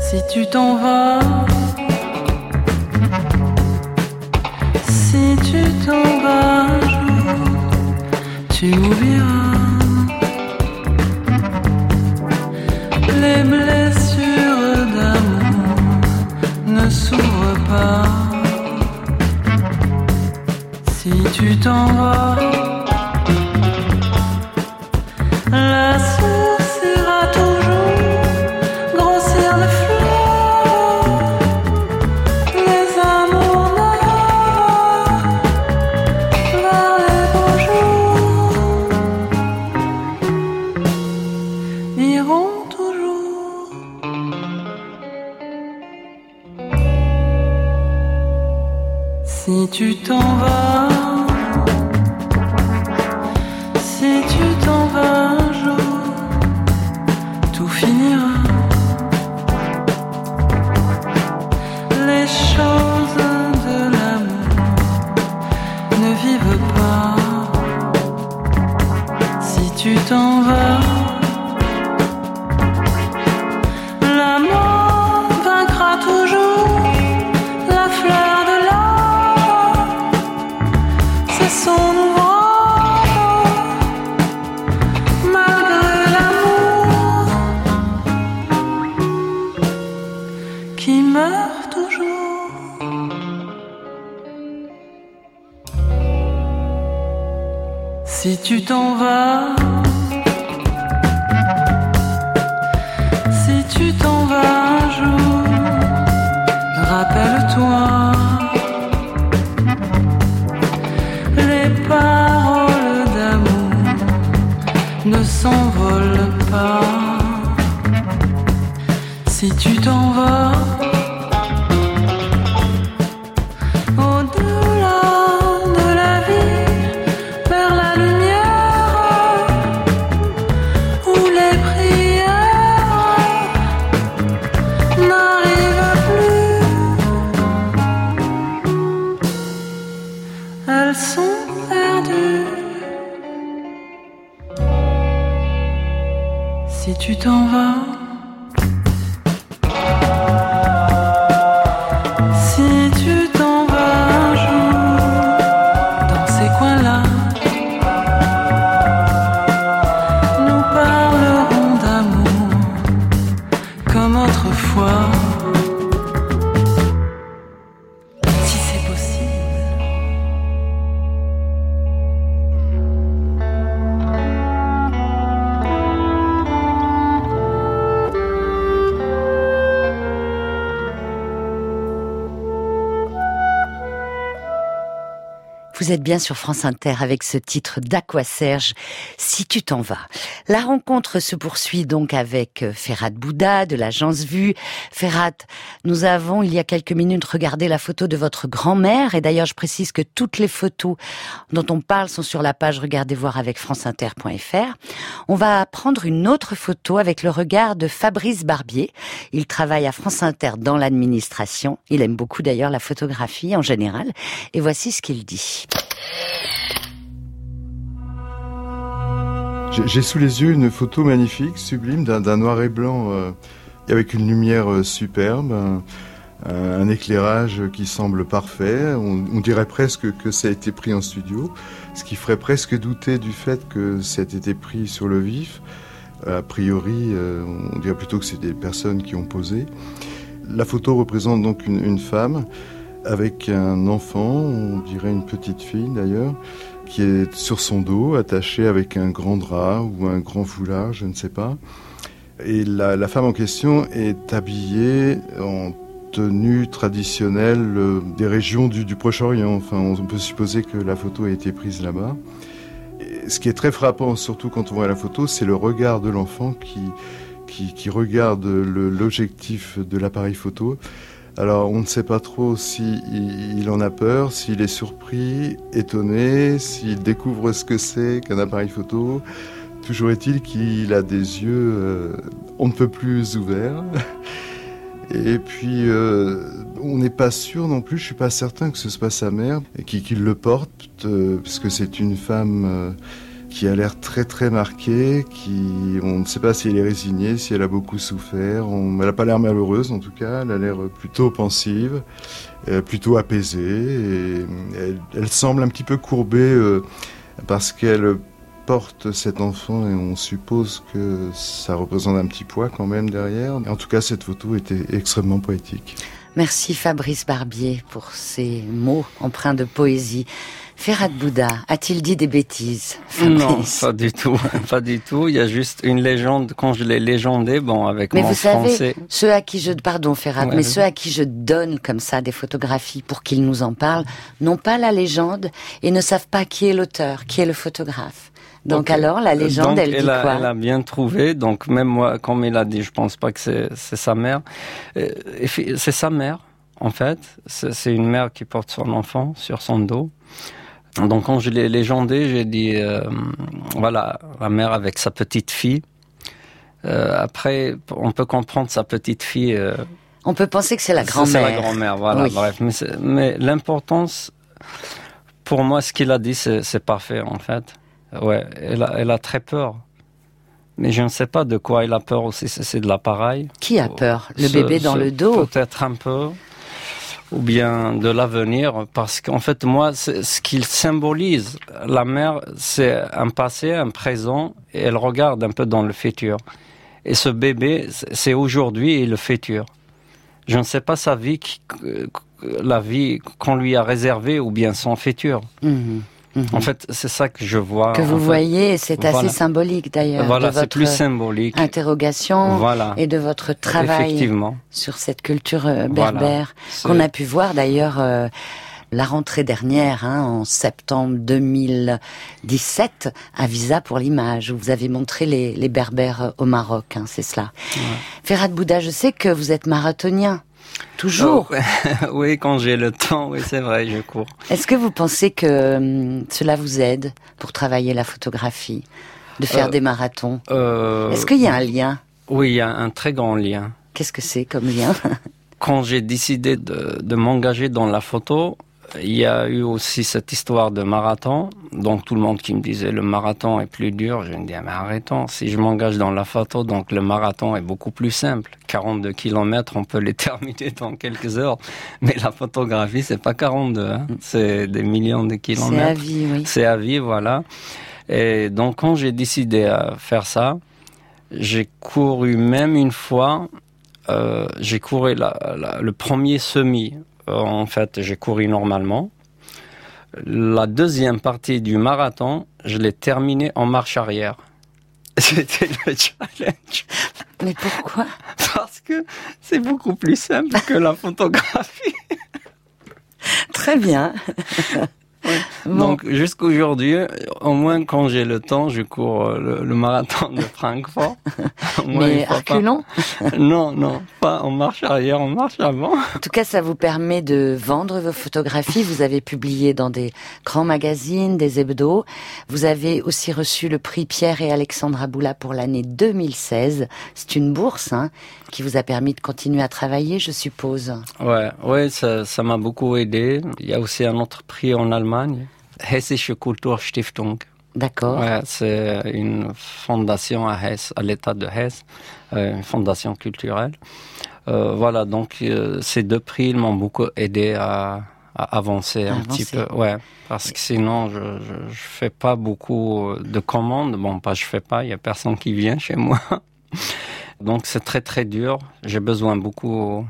Si tu t'en vas. t'en vas, tu oublieras les blessures d'amour ne s'ouvrent pas si tu t'en vas. s'envole pas. Si tu t'en vas. Êtes bien sur France Inter avec ce titre d'Aqua Serge, Si tu t'en vas. La rencontre se poursuit donc avec euh, Ferrat Bouddha de l'agence Vue. Ferrat, nous avons il y a quelques minutes regardé la photo de votre grand-mère et d'ailleurs je précise que toutes les photos dont on parle sont sur la page Regardez voir avec franceinter.fr. On va prendre une autre photo avec le regard de Fabrice Barbier. Il travaille à France Inter dans l'administration. Il aime beaucoup d'ailleurs la photographie en général. Et voici ce qu'il dit. J'ai sous les yeux une photo magnifique, sublime, d'un noir et blanc euh, avec une lumière euh, superbe, un, éclairage qui semble parfait. On, dirait presque que ça a été pris en studio, ce qui ferait presque douter du fait que ça ait été pris sur le vif. A priori, euh, on dirait plutôt que c'est des personnes qui ont posé. La photo représente donc une femme avec un enfant, on dirait une petite fille d'ailleurs, qui est sur son dos, attachée avec un grand drap ou un grand foulard, je ne sais pas. Et la, femme en question est habillée en tenue traditionnelle euh, des régions du, Proche-Orient. Enfin, on, peut supposer que la photo a été prise là-bas. Ce qui est très frappant, surtout quand on voit la photo, c'est le regard de l'enfant qui, regarde l'objectif de l'appareil photo. Alors, on ne sait pas trop si il, en a peur, s'il est surpris, étonné, s'il découvre ce que c'est qu'un appareil photo. Toujours est-il qu'il a des yeux, euh, on ne peut plus ouverts. (laughs) Et puis, euh, on n'est pas sûr non plus, je suis pas certain que ce soit sa mère qui, qui le porte, euh, puisque c'est une femme euh, qui a l'air très très marquée, qui, on ne sait pas si elle est résignée, si elle a beaucoup souffert. On, elle n'a pas l'air malheureuse en tout cas, elle a l'air plutôt pensive, euh, plutôt apaisée. Elle semble un petit peu courbée euh, parce qu'elle porte cet enfant et on suppose que ça représente un petit poids quand même derrière. En tout cas, cette photo était extrêmement poétique. Merci Fabrice Barbier pour ces mots empreints de poésie. Ferhat Bouddha a-t-il dit des bêtises Non, pas du tout, (laughs) pas du tout. Il y a juste une légende. Quand je l'ai légendé, bon, avec Mais mon vous savez, ceux à qui je pardon Ferhat, Ouais, mais ceux à qui je donne comme ça des photographies pour qu'ils nous en parlent, n'ont pas la légende et ne savent pas qui est l'auteur, qui est le photographe. Donc alors la légende, Donc, elle dit a, quoi Elle a bien trouvé. Donc même moi, comme il a dit, je pense pas que c'est sa mère. Euh, C'est sa mère, en fait. C'est une mère qui porte son enfant sur son dos. Donc quand je l'ai légendé, j'ai dit, euh, voilà, la mère avec sa petite fille. Euh, après, on peut comprendre sa petite fille. euh, On peut penser que c'est la grand-mère. C'est la grand-mère, voilà. Oui. Bref, mais, l'importance, pour moi, ce qu'il a dit, c'est parfait, en fait. Ouais, elle a, elle a très peur. Mais je ne sais pas de quoi elle a peur aussi. C'est de l'appareil. Qui a peur? Le Ce- bébé dans le dos? Peut-être un peu. Ou bien de l'avenir. Parce qu'en fait, moi, ce qu'il symbolise, la mère, c'est un passé, un présent, et elle regarde un peu dans le futur. Et ce bébé, c'est aujourd'hui et le futur. Je ne sais pas sa vie, la vie qu'on lui a réservée ou bien son futur. Mhm, En fait, c'est ça que je vois. que vous fait. voyez, c'est assez symbolique d'ailleurs Voilà, c'est plus symbolique. interrogation Voilà. et de votre travail Effectivement. sur cette culture euh, Voilà. berbère qu'on a pu voir d'ailleurs euh, la rentrée dernière, hein, en septembre 2017, à Visa pour l'image, où vous avez montré les, les berbères euh, au Maroc, hein, c'est cela. Ferhat Bouddha, je sais que vous êtes marathonien, toujours. Oh, (laughs) oui, quand j'ai le temps, oui, c'est vrai, je cours. Est-ce que vous pensez que hum, cela vous aide pour travailler la photographie, de faire Euh, des marathons? Euh, Est-ce qu'il y a un lien? Oui, il y a un très grand lien. Qu'est-ce que c'est comme lien? (laughs) Quand j'ai décidé de, de m'engager dans la photo, il y a eu aussi cette histoire de marathon. Donc tout le monde qui me disait le marathon est plus dur, je me dis ah, mais arrêtons. Si je m'engage dans la photo, donc le marathon est beaucoup plus simple. 42 kilomètres, on peut (laughs) les terminer dans quelques heures. Mais la photographie, c'est pas 42, hein. c'est des millions de C'est à kilomètres. vie, oui. C'est à vie, voilà. Et donc, quand j'ai décidé à faire ça, j'ai couru même une fois. euh, j'ai couru la- la- le premier semi. Euh, en fait, j'ai couru normalement. La deuxième partie du marathon, je l'ai terminé en marche arrière. (laughs) C'était le challenge Mais pourquoi? Parce que c'est beaucoup plus simple que la photographie. Très bien. (laughs) Bon. Donc jusqu'aujourd'hui, au moins quand j'ai le temps, je cours euh, le, le marathon de Francfort. (laughs) Moins Mais reculons. (laughs) Non, non, pas en marche arrière, en marche avant. En tout cas, ça vous permet de vendre vos photographies. Vous avez publié dans des grands magazines, des hebdos. Vous avez aussi reçu le prix Pierre et Alexandra Boula pour l'année 2016. C'est une bourse hein, qui vous a permis de continuer à travailler, je suppose. Ouais, ouais, ça, ça m'a beaucoup aidé. Il y a aussi un autre prix en Allemagne, Hessische Kulturstiftung. D'accord. Ouais, c'est une fondation à Hesse, à l'état de Hesse, euh, une fondation culturelle. Euh, voilà, donc euh, ces deux prix ils m'ont beaucoup aidé à, à avancer À un avancer. petit peu. Ouais, parce que sinon je, je, je fais pas beaucoup de commandes. Bon, pas je fais pas, il y a personne qui vient chez moi. Donc c'est très très dur. J'ai besoin beaucoup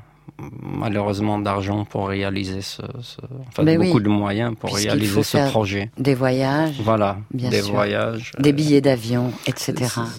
malheureusement d'argent pour réaliser ce, ce enfin Ben beaucoup oui. de moyens pour réaliser ce projet. Des voyages, Voilà, Bien des sûr. voyages. des euh, billets d'avion, etc.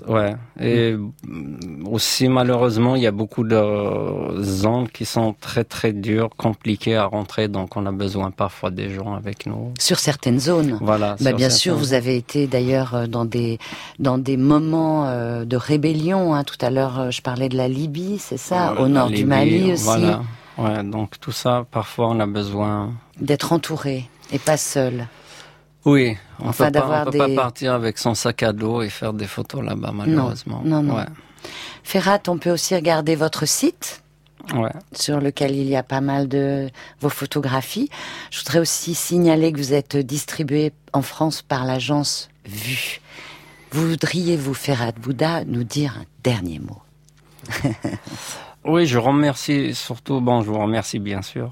Ouais. Et mm, aussi malheureusement, il y a beaucoup de zones qui sont très très dures, compliquées à rentrer, donc on a besoin parfois des gens avec nous. Sur certaines zones. Voilà. Bah, bien sûr, vous avez été d'ailleurs euh, dans des dans des moments euh, de rébellion. hein. Tout à l'heure, je parlais de la Libye, c'est ça, au nord du Mali aussi, Voilà. Ouais, donc tout ça, parfois on a besoin. d'être entouré et pas seul. Oui, on Enfin, peut pas, on peut des- pas partir avec son sac à dos et faire des photos là-bas malheureusement. non, non. Ouais. Ferrat, on peut aussi regarder votre site Ouais. sur lequel il y a pas mal de vos photographies. Je voudrais aussi signaler que vous êtes distribué en France par l'agence Vue. Voudriez-vous, Ferrat Bouddha, nous dire un dernier mot? (laughs) Oui, je remercie surtout, bon, je vous remercie bien sûr,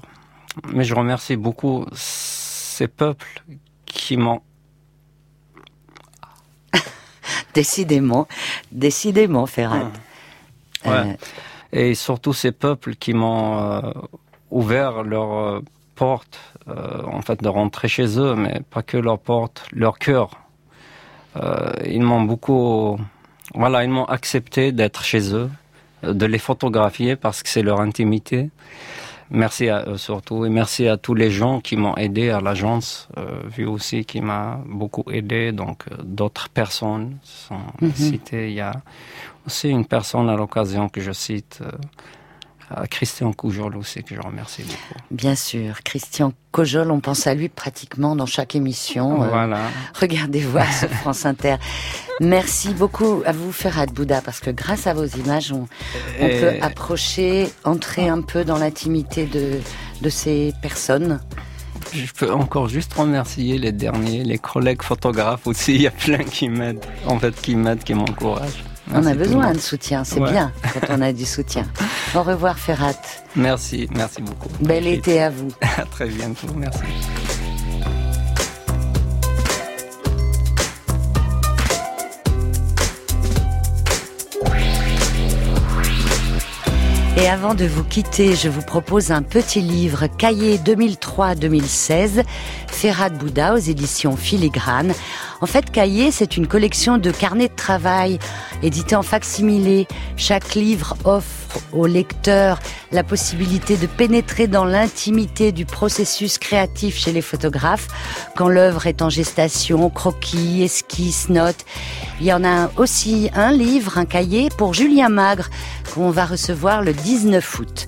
mais je remercie beaucoup ces peuples qui m'ont. (laughs) Décidément, décidément, Ferrat. Ouais. Euh, Et surtout ces peuples qui m'ont euh, ouvert leurs euh, portes, euh, en fait, de rentrer chez eux, mais pas que leurs portes, leur cœur. Ils m'ont beaucoup. Voilà, ils m'ont accepté d'être chez eux, de les photographier parce que c'est leur intimité. Merci à eux surtout et merci à tous les gens qui m'ont aidé à l'agence, euh, vu aussi qui m'a beaucoup aidé. Donc euh, d'autres personnes sont Mhm. citées. Il y a aussi une personne à l'occasion que je cite, euh, à Christian Coujol aussi que je remercie beaucoup. Bien sûr, Christian Cojol, on pense à lui pratiquement dans chaque émission. Euh, Voilà. Regardez voir sur (laughs) France Inter. Merci beaucoup à vous, Ferhat Bouddha, parce que grâce à vos images, on, on Et- peut approcher, entrer un peu dans l'intimité de, de ces personnes. Je peux encore juste remercier les derniers, les collègues photographes aussi. (laughs) Il y a plein qui m'aident, en fait, qui m'aident, qui m'encouragent. On a besoin de soutien, c'est Ouais. bien quand on a du soutien. (laughs) Au revoir, Ferhat. Merci, merci beaucoup. Bel été à vous. (laughs) À très bientôt, merci. Et avant de vous quitter, je vous propose un petit livre cahier 2003-2016, Ferhat Bouddha aux éditions Filigrane. En fait, cahier, c'est une collection de carnets de travail édités en facsimilé. Chaque livre offre au lecteur la possibilité de pénétrer dans l'intimité du processus créatif chez les photographes quand l'œuvre est en gestation, croquis, esquisses, notes. Il y en a aussi un livre, un cahier pour Julien Magre qu'on va recevoir le 19 août.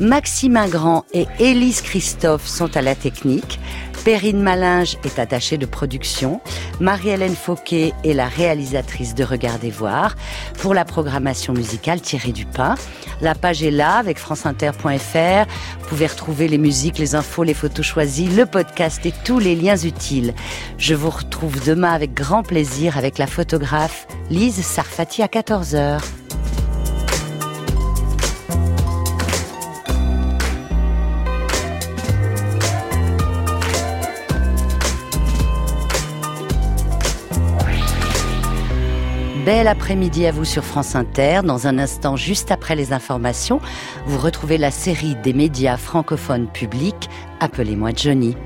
Maxime Ingrand et Élise Christophe sont à la technique. Perrine Malinge est attachée de production. Marie-Hélène Fauquet est la réalisatrice de Regardez voir. Pour la programmation musicale, Thierry Dupin. La page est là avec franceinter.fr. Vous pouvez retrouver les musiques, les infos, les photos choisies, le podcast et tous les liens utiles. Je vous retrouve demain avec grand plaisir avec la photographe Lise Sarfati à 14h. Bel après-midi à vous sur France Inter. Dans un instant, juste après les informations, vous retrouvez la série des médias francophones publics Appelez-moi Johnny.